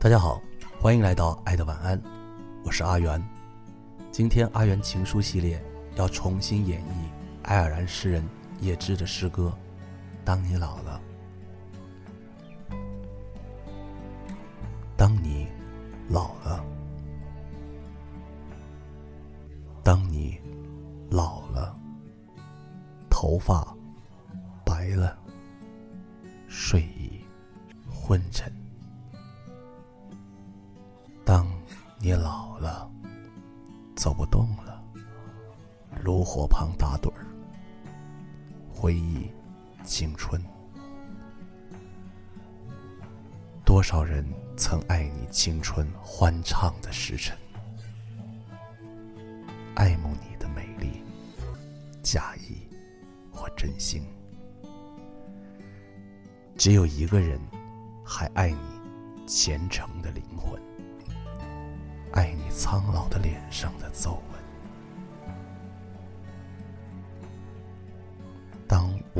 大家好，欢迎来到爱的晚安，我是阿元。今天阿元情书系列要重新演绎爱尔兰诗人叶芝的诗歌《当你老了》。当你老了，当你老了，头发炉火旁打盹儿，回忆青春。多少人曾爱你青春欢畅的时辰，爱慕你的美丽，假意或真心。只有一个人还爱你虔诚的灵魂。爱你苍老的脸上的皱纹。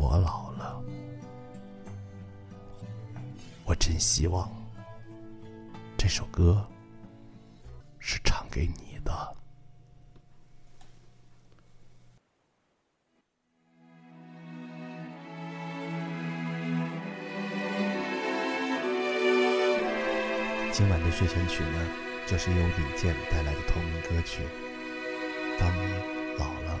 我老了，我真希望这首歌是唱给你的。今晚的睡前曲呢，就是由李健带来的同名歌曲《当你老了》。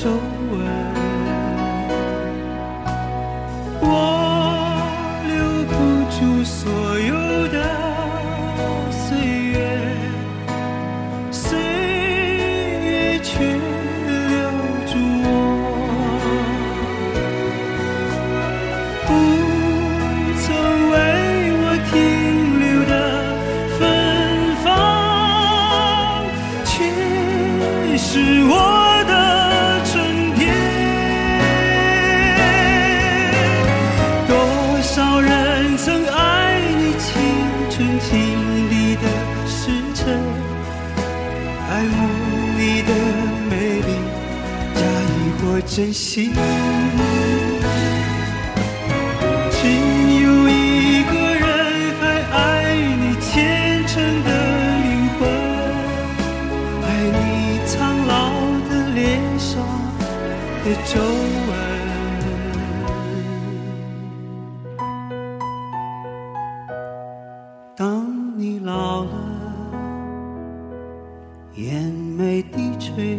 皱纹。我留不住所有我。珍惜。只有一个人还爱你虔诚的灵魂，爱你苍老的脸上的皱纹。当你老了，眼眉低垂，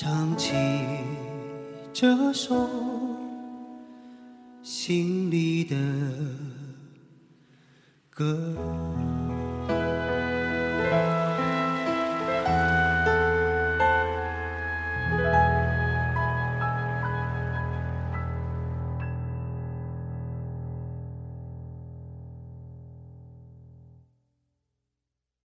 唱起这首心里的歌。